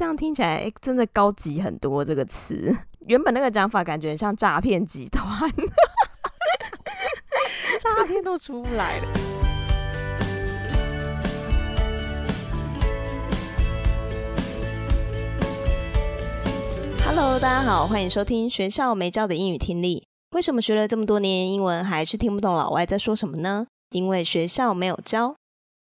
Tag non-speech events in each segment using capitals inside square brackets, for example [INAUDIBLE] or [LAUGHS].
这样听起来，欸，真的高级很多。这个词 [LAUGHS] 原本那个讲法感觉很像诈骗集团，诈骗都出不来了。Hello，大家好，欢迎收听学校没教的英语听力。为什么学了这么多年英文，还是听不懂老外在说什么呢？因为学校没有教。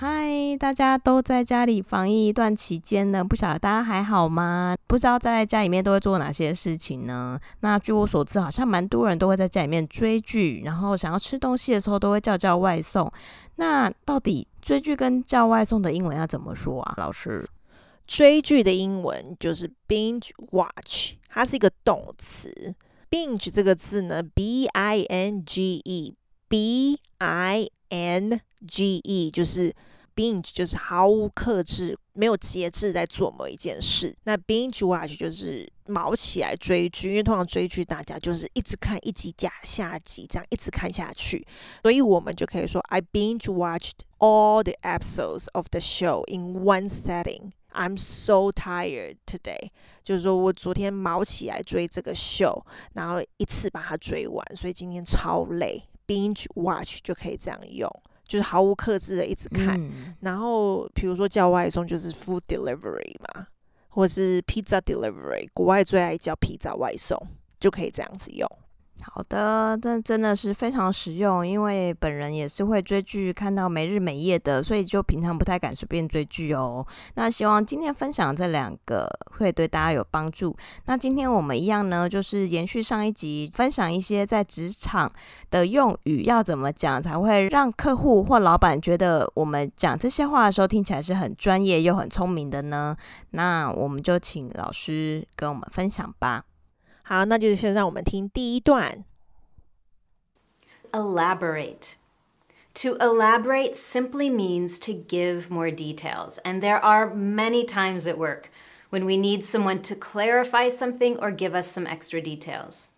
嗨，大家都在家里防疫一段期间呢，不晓得大家还好吗？不知道在家里面都会做哪些事情呢？那据我所知，好像蛮多人都会在家里面追剧，然后想要吃东西的时候都会叫叫外送。那到底追剧跟叫外送的英文要怎么说啊？老师，追剧的英文就是 binge watch，它是一个动词。binge 这个字呢，b i n g e，b i n g e 就是。binge 就是毫无克制、没有节制在做某一件事。那 binge watch 就是卯起来追剧，因为通常追剧大家就是一直看一集加下集，这样一直看下去。所以我们就可以说，I binge watched all the episodes of the show in one setting. I'm so tired today。就是说我昨天卯起来追这个秀，然后一次把它追完，所以今天超累。binge watch 就可以这样用。就是毫无克制的一直看，嗯、然后比如说叫外送就是 food delivery 嘛，或是 pizza delivery，国外最爱叫 pizza 外送，就可以这样子用。好的，这真的是非常实用，因为本人也是会追剧，看到没日没夜的，所以就平常不太敢随便追剧哦。那希望今天分享这两个会对大家有帮助。那今天我们一样呢，就是延续上一集，分享一些在职场的用语要怎么讲，才会让客户或老板觉得我们讲这些话的时候听起来是很专业又很聪明的呢？那我们就请老师跟我们分享吧。好，那就先让我们听第一段。Elaborate. To elaborate simply means to give more details, and there are many times at work when we need someone to clarify something or give us some extra details.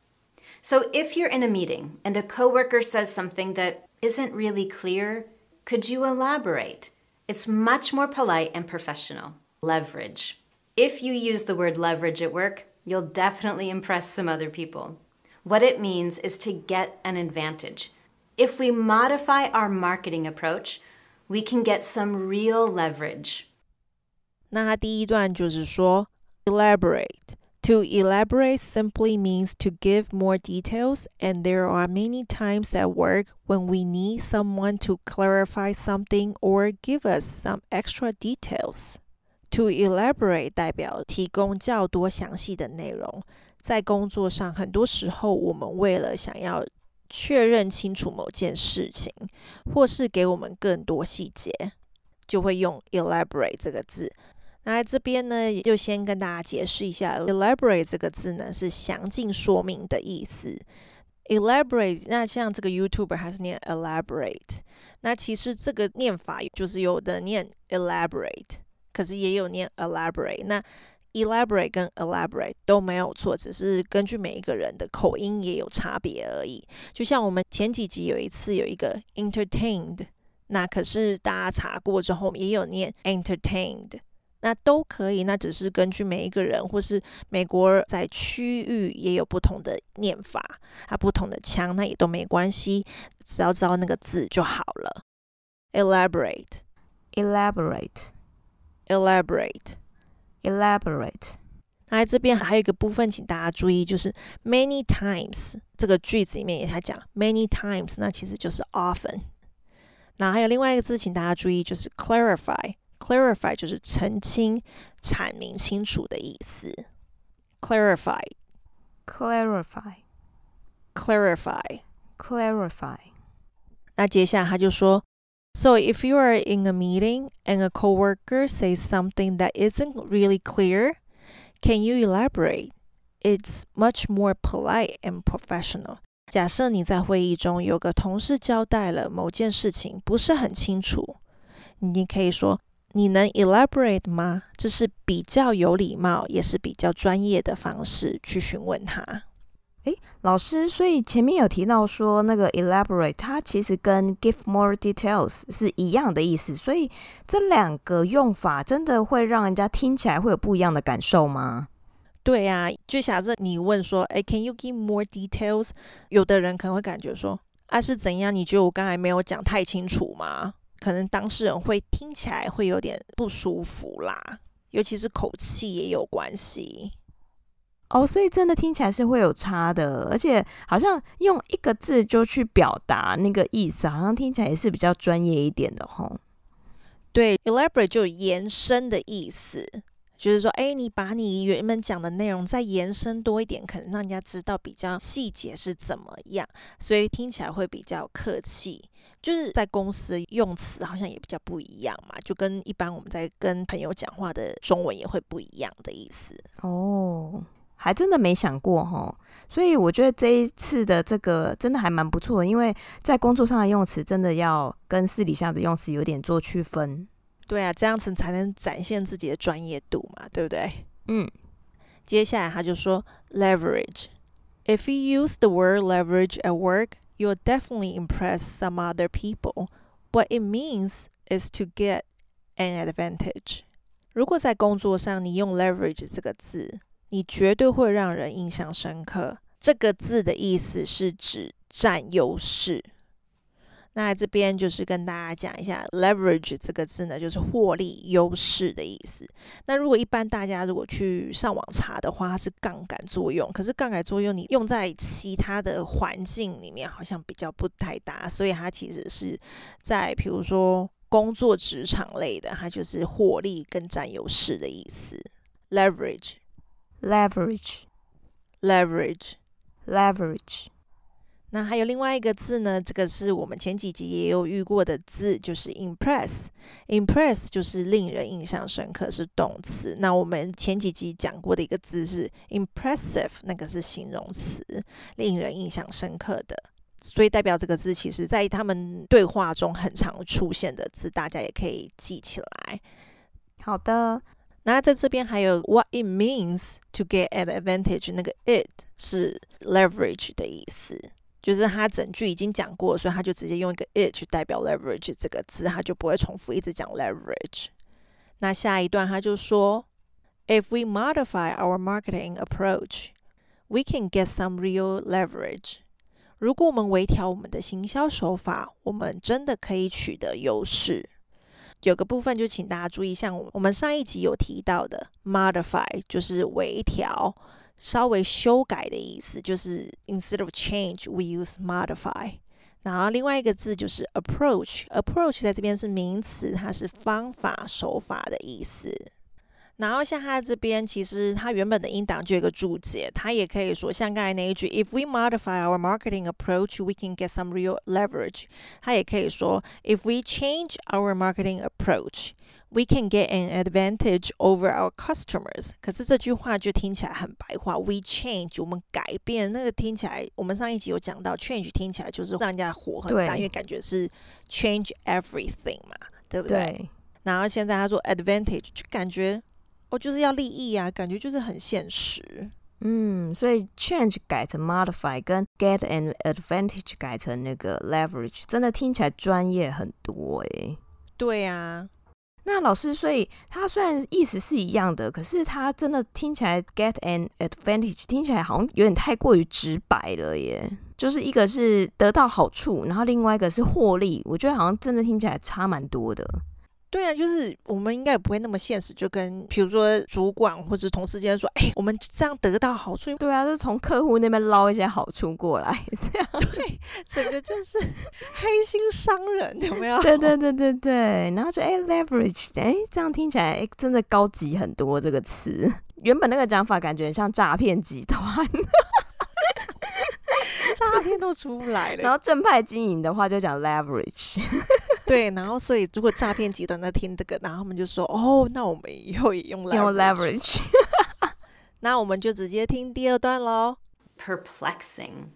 So if you're in a meeting and a coworker says something that isn't really clear, could you elaborate? It's much more polite and professional. Leverage. If you use the word leverage at work, you'll definitely impress some other people. What it means is to get an advantage. If we modify our marketing approach, we can get some real leverage. 那它第一段就是说 elaborate. To elaborate simply means to give more details, and there are many times at work when we need someone to clarify something or give us some extra details. To elaborate 代表提供较多详细的内容。在工作上，很多时候我们为了想要确认清楚某件事情，或是给我们更多细节，就会用 elaborate 这个字。那在这边呢，也就先跟大家解释一下，elaborate 这个字呢是详尽说明的意思。elaborate，那像这个 YouTuber 还是念 elaborate，那其实这个念法就是有的念 elaborate。可是也有念 elaborate，那 elaborate 跟 elaborate 都没有错，只是根据每一个人的口音也有差别而已。就像我们前几集有一次有一个 entertained，那可是大家查过之后也有念 entertained，那都可以，那只是根据每一个人或是美国在区域也有不同的念法，它不同的腔，那也都没关系，只要知道那个字就好了。elaborate，elaborate。Elaborate, elaborate。那这边还有一个部分，请大家注意，就是 many times 这个句子里面也在讲 many times，那其实就是 often。那还有另外一个字，请大家注意，就是 clarify。clarify 就是澄清、阐明清楚的意思。clarify, clarify, clarify, clarify。那接下来他就说。 So if you are in a meeting and a coworker says something that isn't really clear, can you elaborate? It's much more polite and professional. 假设你在会议中有个同事交代了某件事情不是很清楚，你可以说 你能 elaborate 吗？这是比较有礼貌，也是比较专业的方式去询问他。 诶，老师，所以前面有提到说那个 elaborate，它其实跟 give more details 是一样的意思，所以这两个用法真的会让人家听起来会有不一样的感受吗？对呀、啊，就假设你问说，诶，can you give more details？有的人可能会感觉说，啊是怎样？你觉得我刚才没有讲太清楚吗？可能当事人会听起来会有点不舒服啦，尤其是口气也有关系。哦，所以真的听起来是会有差的，而且好像用一个字就去表达那个意思，好像听起来也是比较专业一点的吼。对，elaborate 就有延伸的意思，就是说，哎，你把你原本讲的内容再延伸多一点，可能让人家知道比较细节是怎么样，所以听起来会比较客气。就是在公司用词好像也比较不一样嘛，就跟一般我们在跟朋友讲话的中文也会不一样的意思哦。还真的没想过哈，所以我觉得这一次的这个真的还蛮不错的，因为在工作上的用词真的要跟私底下的用词有点做区分。对啊，这样子才能展现自己的专业度嘛，对不对？嗯。接下来他就说，leverage。If you use the word leverage at work, you'll definitely impress some other people. What it means is to get an advantage。如果在工作上你用 leverage 这个字，你绝对会让人印象深刻。这个字的意思是指占优势。那这边就是跟大家讲一下，leverage 这个字呢，就是获利、优势的意思。那如果一般大家如果去上网查的话，它是杠杆作用。可是杠杆作用你用在其他的环境里面，好像比较不太搭。所以它其实是在比如说工作职场类的，它就是获利跟占优势的意思。leverage。Leverage, leverage, leverage。那还有另外一个字呢？这个是我们前几集也有遇过的字，就是 impress。impress 就是令人印象深刻，是动词。那我们前几集讲过的一个字是 impressive，那个是形容词，令人印象深刻的。所以代表这个字，其实在他们对话中很常出现的字，大家也可以记起来。好的。那在这边还有 what it means to get an advantage，那个 it 是 leverage 的意思，就是它整句已经讲过，所以它就直接用一个 it 去代表 leverage 这个字，它就不会重复一直讲 leverage。那下一段他就说，if we modify our marketing approach, we can get some real leverage。如果我们微调我们的行销手法，我们真的可以取得优势。有个部分就请大家注意，像我们上一集有提到的，modify 就是微调、稍微修改的意思，就是 instead of change we use modify。然后另外一个字就是 approach，approach 在这边是名词，它是方法、手法的意思。然后像它这边，其实它原本的音档就有一个注解，它也可以说像刚才那一句，If we modify our marketing approach, we can get some real leverage。它也可以说，If we change our marketing approach, we can get an advantage over our customers。可是这句话就听起来很白话，We change，我们改变，那个听起来，我们上一集有讲到，change 听起来就是让人家火很大，因为感觉是 change everything 嘛，对不对？对。然后现在他说 advantage，就感觉。我、oh, 就是要利益啊，感觉就是很现实。嗯，所以 change 改成 modify，跟 get an advantage 改成那个 leverage，真的听起来专业很多诶。对呀、啊，那老师，所以他虽然意思是一样的，可是他真的听起来 get an advantage 听起来好像有点太过于直白了耶。就是一个是得到好处，然后另外一个是获利，我觉得好像真的听起来差蛮多的。对啊，就是我们应该也不会那么现实，就跟比如说主管或者同事间说，哎，我们这样得到好处。对啊，就是从客户那边捞一些好处过来，这样。对，整个就是黑心商人，有没有？对对对对对。然后就哎，leverage，哎，这样听起来哎，真的高级很多这个词。原本那个讲法感觉像诈骗集团，诈骗都出不来了。然后正派经营的话就讲 leverage。对，然后所以如果诈骗集团在听这个，然后他们就说：“哦，那我们以后也用 leverage。用 leverage。 [LAUGHS] ”那我们就直接听第二段喽。Perplexing,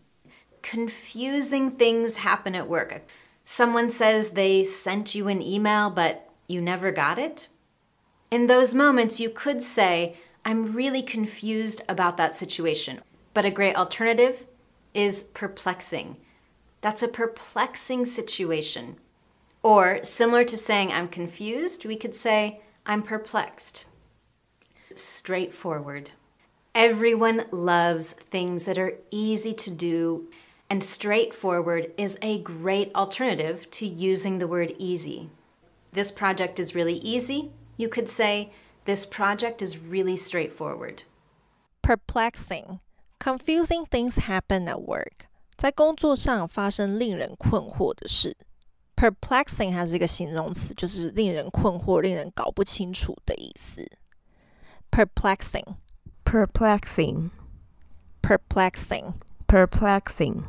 confusing things happen at work. Someone says they sent you an email, but You never got it? In those moments, you could say, I'm really confused about that situation. But a great alternative is perplexing. That's a perplexing situation. Or, similar to saying I'm confused, we could say I'm perplexed. Straightforward. Everyone loves things that are easy to do, and straightforward is a great alternative to using the word easy. This project is really easy. You could say, This project is really straightforward. Perplexing. Confusing things happen at work. 在工作上发生令人困惑的事。 Perplexing 它是一个形容词，就是令人困惑、令人搞不清楚的意思。Perplexing, perplexing, perplexing, perplexing。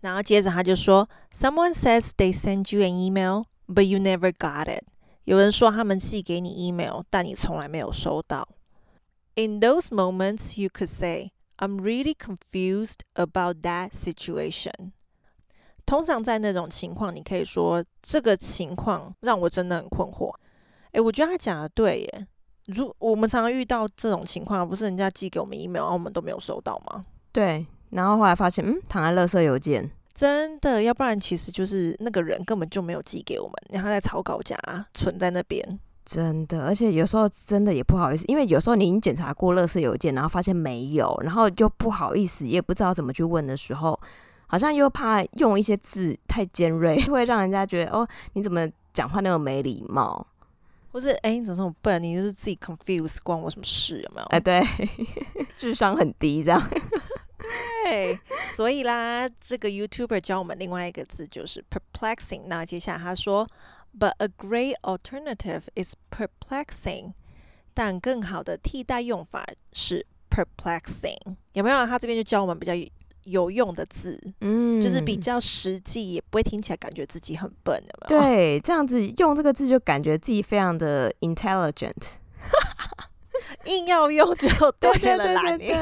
然后接着他就说，Someone says they send you an email, but you never got it。有人说他们寄给你 email，但你从来没有收到。In those moments, you could say, I'm really confused about that situation. 通常在那种情况，你可以说这个情况让我真的很困惑。诶，我觉得他讲的对耶。如我们常常遇到这种情况，不是人家寄给我们 email，我们都没有收到吗？对。然后后来发现，嗯，躺在垃圾邮件。真的，要不然其实就是那个人根本就没有寄给我们，然后在草稿夹存在那边。真的，而且有时候真的也不好意思，因为有时候你已经检查过垃圾邮件，然后发现没有，然后就不好意思，也不知道怎么去问的时候，好像又怕用一些字太尖锐，[LAUGHS] 会让人家觉得哦，你怎么讲话那么没礼貌，或是哎，你怎么那么笨？你就是自己 confuse，关我什么事？有没有？哎，对，[LAUGHS] 智商很低这样。对，所以啦，这个 YouTuber 教我们另外一个字就是 perplexing。那接下来他说。But a great alternative is perplexing，但更好的替代用法是 perplexing。有没有？他这边就教我们比较有用的字，嗯，就是比较实际，也不会听起来感觉自己很笨，有没有？对，这样子用这个字就感觉自己非常的 intelligent，硬要用就对了啦，你。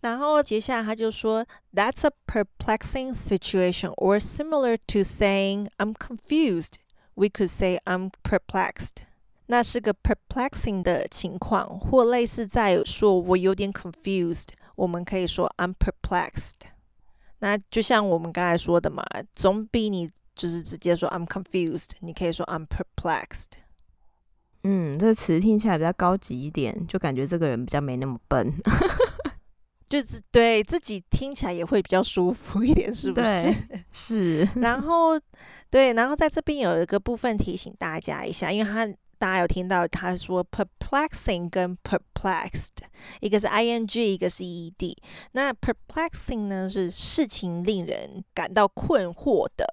然后接下来他就说，That's a perplexing situation, or similar to saying I'm confused. We could say I'm perplexed，那是个 perplexing 的情况，或类似在说我有点 confused，我们可以说 I'm perplexed。那就像我们刚才说的嘛，总比你就是直接说 I'm confused，你可以说 I'm perplexed。嗯，这个词听起来比较高级一点，就感觉这个人比较没那么笨，[LAUGHS] 就是对自己听起来也会比较舒服一点，是不是？是。然后。对，然后在这边有一个部分提醒大家一下，因为他大家有听到他说 perplexing 跟 perplexed，一个是 ing，一个是 ed。那 perplexing 呢是事情令人感到困惑的，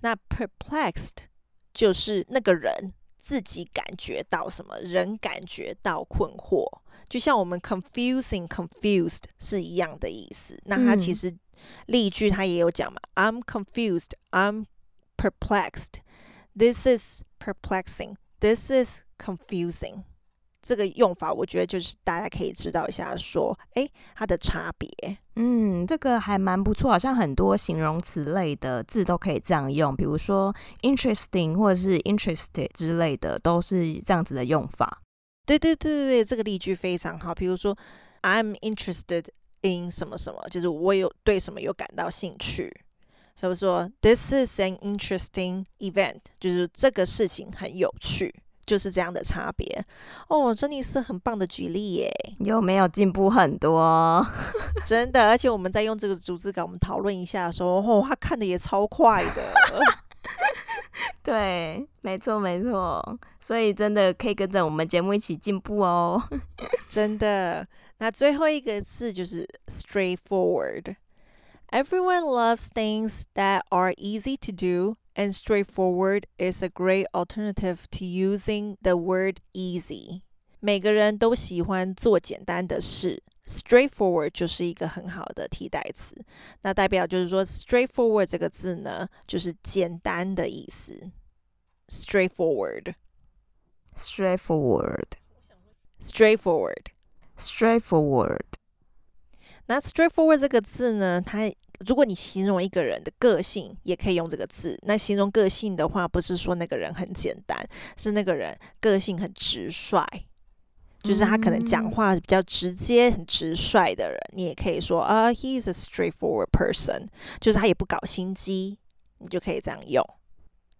那 perplexed 就是那个人自己感觉到什么，人感觉到困惑，就像我们 confusing confused 是一样的意思。那它其实例句它也有讲嘛、嗯、，I'm confused，I'm Perplexed. This is perplexing. This is confusing. 这个用法，我觉得就是大家可以知道一下，说，诶，它的差别。嗯，这个还蛮不错，好像很多形容词类的字都可以这样用，比如说 interesting 或者是 interested 之类的，都是这样子的用法。对对对对对，这个例句非常好。比如说，I'm interested in 什么什么，就是我有对什么有感到兴趣。他们说，This is an interesting event，就是这个事情很有趣，就是这样的差别。哦，珍妮斯很棒的举例耶，有没有进步很多？[LAUGHS] 真的，而且我们在用这个逐字稿，我们讨论一下的时候，哦，他看的也超快的。[LAUGHS] 对，没错没错，所以真的可以跟着我们节目一起进步哦。[LAUGHS] 真的，那最后一个字就是 straightforward。Everyone loves things that are easy to do, and straightforward is a great alternative to using the word easy. 每个人都喜欢做简单的事，straightforward 就是一个很好的替代词。那代表就是说，straightforward 这个字呢，就是简单的意思。straightforward，straightforward，straightforward。 那 straightforward 这个字呢，它如果你形容一个人的个性，也可以用这个字。那形容个性的话，不是说那个人很简单，是那个人个性很直率，就是他可能讲话比较直接、很直率的人。你也可以说啊，uh，he is a straightforward person，就是他也不搞心机，你就可以这样用。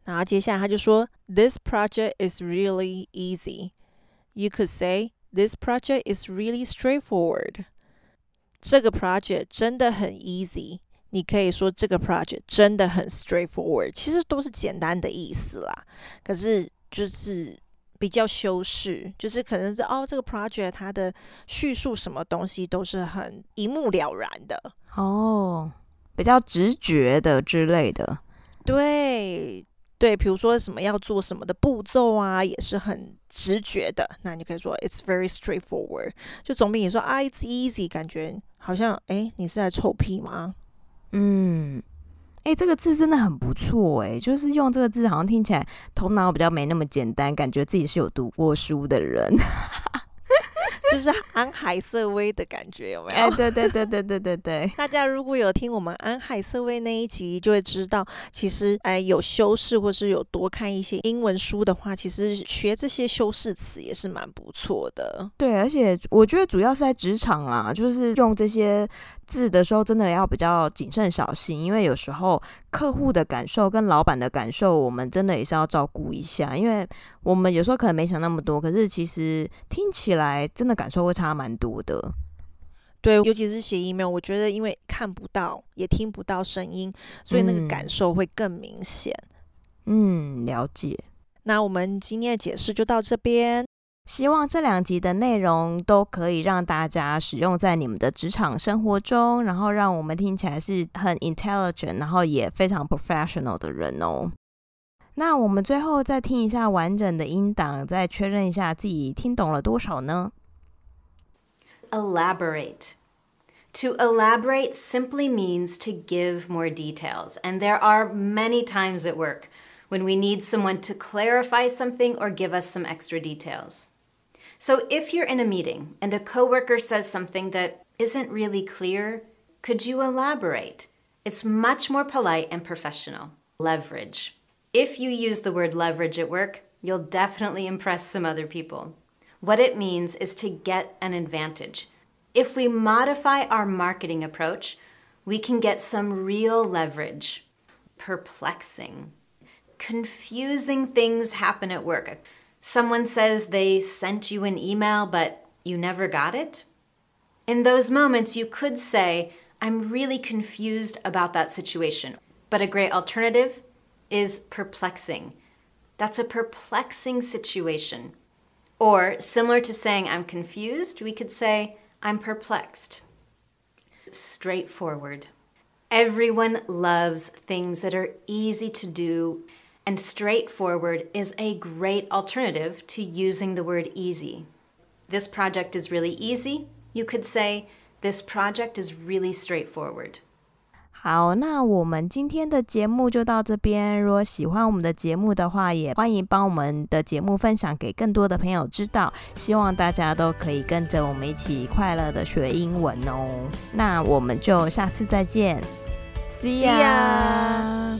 然后接下来他就说，This project is really easy. You could say this project is really straightforward. 这个 project 真的很 easy。你可以说这个 project 真的很 straightforward，其实都是简单的意思啦。可是就是比较修饰，就是可能是哦，这个 project 它的叙述什么东西都是很一目了然的哦，比较直觉的之类的。对对，比如说什么要做什么的步骤啊，也是很直觉的。那你可以说 It's very straightforward，就总比你说啊 It's easy 感觉好像哎，你是在臭屁吗？嗯，哎、这个字真的很不错哎，就是用这个字，好像听起来头脑比较没那么简单，感觉自己是有读过书的人。[LAUGHS] 就是安海瑟薇的感觉有没有？[LAUGHS] 哎，对对对对对对对。大家如果有听我们安海瑟薇那一集，就会知道，其实哎，有修饰或是有多看一些英文书的话，其实学这些修饰词也是蛮不错的。对，而且我觉得主要是在职场啦，就是用这些字的时候，真的要比较谨慎小心，因为有时候客户的感受跟老板的感受，我们真的也是要照顾一下，因为我们有时候可能没想那么多，可是其实听起来真的感受会差蛮多的。对，尤其是写 email，我觉得因为看不到也听不到声音，所以那个感受会更明显。嗯，了解。那我们今天的解释就到这边。希望这两集的内容都可以让大家使用在你们的职场生活中，然后让我们听起来是很 intelligent，然后也非常 professional 的人哦。那我们最后再听一下完整的音档，再确认一下自己听懂了多少呢？Elaborate. To elaborate simply means to give more details, and there are many times at work when we need someone to clarify something or give us some extra details. So if you're in a meeting and a coworker says something that isn't really clear, could you elaborate? It's much more polite and professional. Leverage. If you use the word leverage at work, you'll definitely impress some other people. What it means is to get an advantage. If we modify our marketing approach, we can get some real leverage. Perplexing. Confusing things happen at work. Someone says they sent you an email, but you never got it. In those moments, you could say, I'm really confused about that situation. But a great alternative is perplexing. That's a perplexing situation. Or, similar to saying I'm confused, we could say I'm perplexed. Straightforward. Everyone loves things that are easy to do and straightforward is a great alternative to using the word easy. This project is really easy. You could say, This project is really straightforward. 好，那我们今天的节目就到这边。如果喜欢我们的节目的话，也欢迎帮我们的节目分享给更多的朋友知道。希望大家都可以跟着我们一起快乐的学英文哦。那我们就下次再见，See ya。